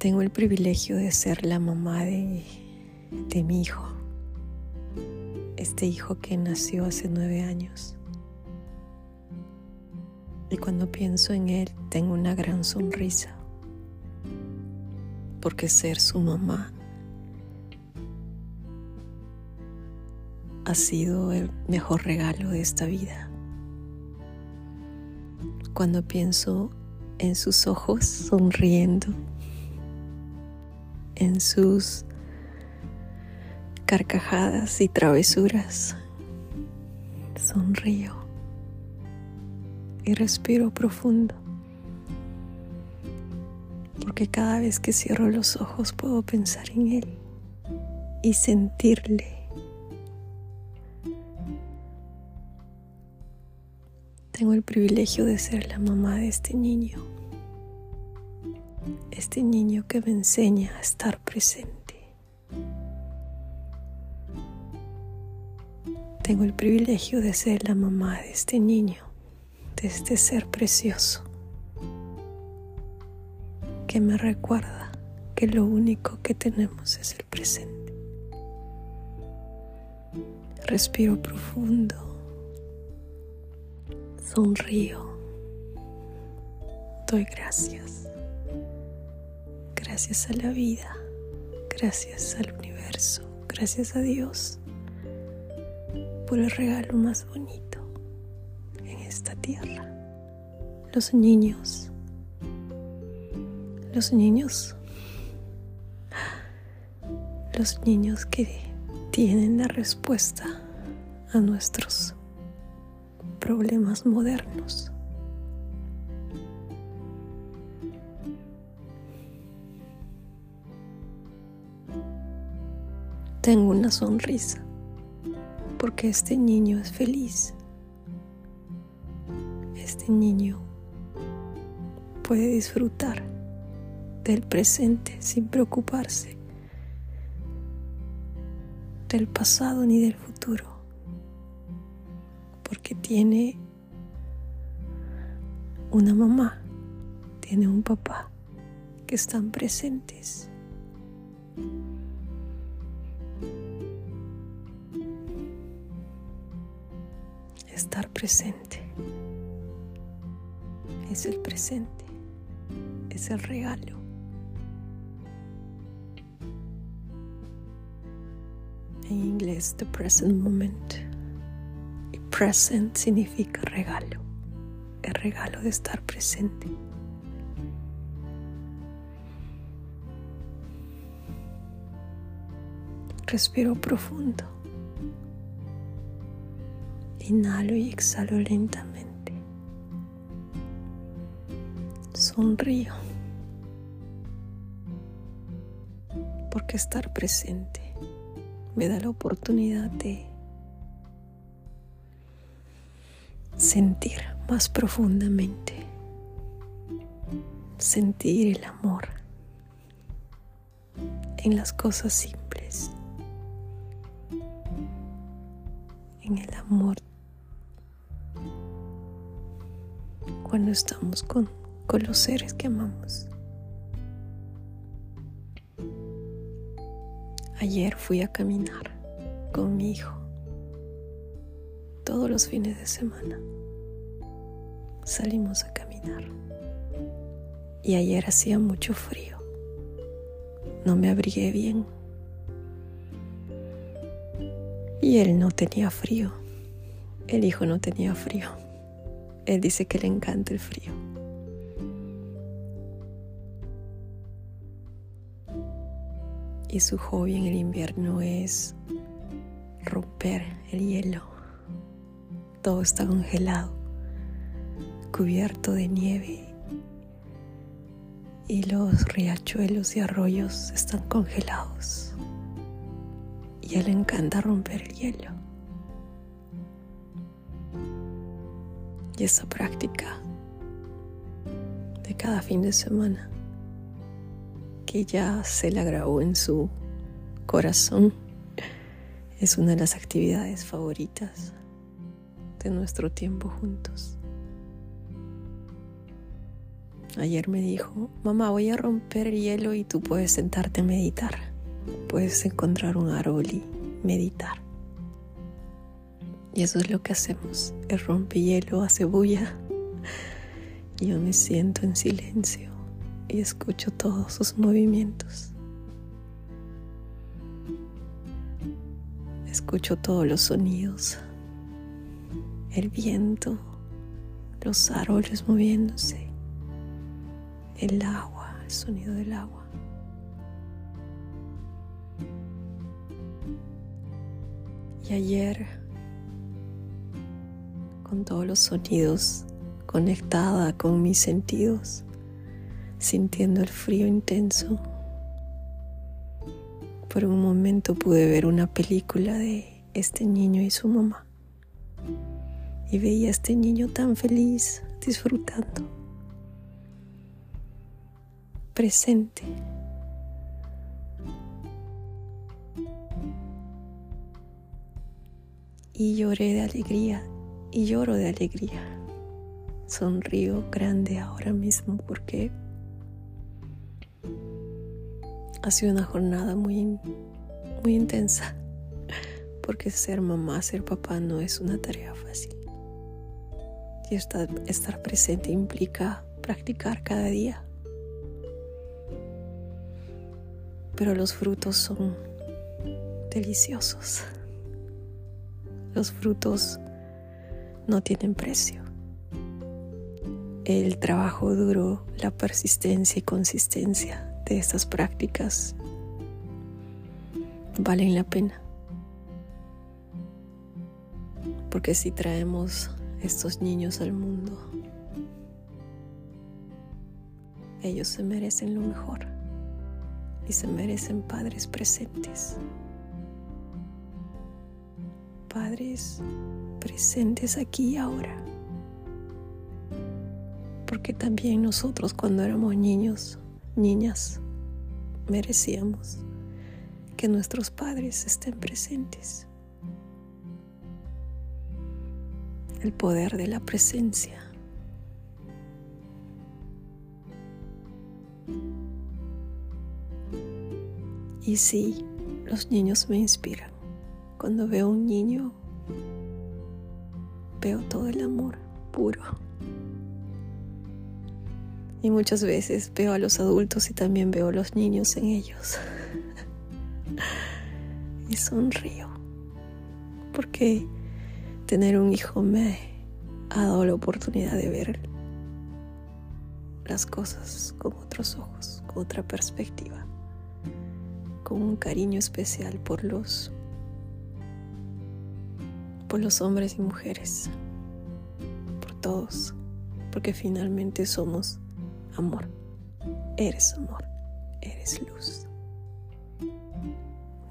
Tengo el privilegio de ser la mamá de, de mi hijo, este hijo que nació hace nueve años. Y cuando pienso en él tengo una gran sonrisa, porque ser su mamá ha sido el mejor regalo de esta vida. Cuando pienso en sus ojos sonriendo, en sus carcajadas y travesuras. Sonrío y respiro profundo, porque cada vez que cierro los ojos puedo pensar en Él y sentirle. Tengo el privilegio de ser la mamá de este niño este niño que me enseña a estar presente. Tengo el privilegio de ser la mamá de este niño, de este ser precioso, que me recuerda que lo único que tenemos es el presente. Respiro profundo, sonrío, doy gracias gracias a la vida, gracias al universo, gracias a Dios por el regalo más bonito en esta tierra. Los niños, los niños, los niños que tienen la respuesta a nuestros problemas modernos. Tengo una sonrisa porque este niño es feliz. Este niño puede disfrutar del presente sin preocuparse del pasado ni del futuro, porque tiene una mamá, tiene un papá que están presentes. Estar presente. Es el presente, es el regalo. En inglés, the present moment. Y present significa regalo, el regalo de estar presente. Respiro profundo. Inhalo y exhalo lentamente. Sonrío. Porque estar presente me da la oportunidad de sentir más profundamente, sentir el amor en las cosas simples, en el amor cuando estamos con, con los seres que amamos. Ayer fui a caminar con mi hijo todos los fines de semana. Salimos a caminar y ayer hacía mucho frío. No me abrigué bien y él no tenía frío. El hijo no tenía frío. Él dice que le encanta el frío. Y su hobby en el invierno es romper el hielo. Todo está congelado. cubierto de nieve y los riachuelos y arroyos están congelados y él le encanta romper el hielo. Y esa práctica de cada fin de semana que ya se la grabó en su corazón es una de las actividades favoritas de nuestro tiempo juntos. Ayer me dijo, mamá, voy a romper el hielo y tú puedes sentarte a meditar. Puedes encontrar un árbol y meditar. Y eso es lo que hacemos. El rompehielo hace bulla. Yo me siento en silencio y escucho todos sus movimientos. Escucho todos los sonidos el viento, los árboles moviéndose, el agua, el sonido del agua. Y ayer, con todos los sonidos, conectada con mis sentidos, sintiendo el frío intenso, por un momento pude ver una película de este niño y su mamá. Y veía a este niño tan feliz disfrutando, presente. Y lloré de alegría y lloro de alegría. Sonrío grande ahora mismo porque ha sido una jornada muy, muy intensa. Porque ser mamá, ser papá no es una tarea fácil. Y estar, estar presente implica practicar cada día. Pero los frutos son deliciosos. Los frutos no tienen precio. El trabajo duro, la persistencia y consistencia de estas prácticas valen la pena. Porque si traemos estos niños al mundo. Ellos se merecen lo mejor y se merecen padres presentes. Padres presentes aquí y ahora. Porque también nosotros cuando éramos niños, niñas, merecíamos que nuestros padres estén presentes. el poder de la presencia. Y sí, los niños me inspiran. Cuando veo un niño, veo todo el amor puro. Y muchas veces veo a los adultos y también veo a los niños en ellos. y sonrío. Porque tener un hijo me ha dado la oportunidad de ver las cosas con otros ojos, con otra perspectiva, con un cariño especial por los por los hombres y mujeres, por todos, porque finalmente somos amor. Eres amor, eres luz.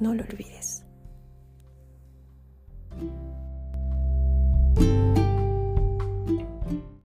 No lo olvides.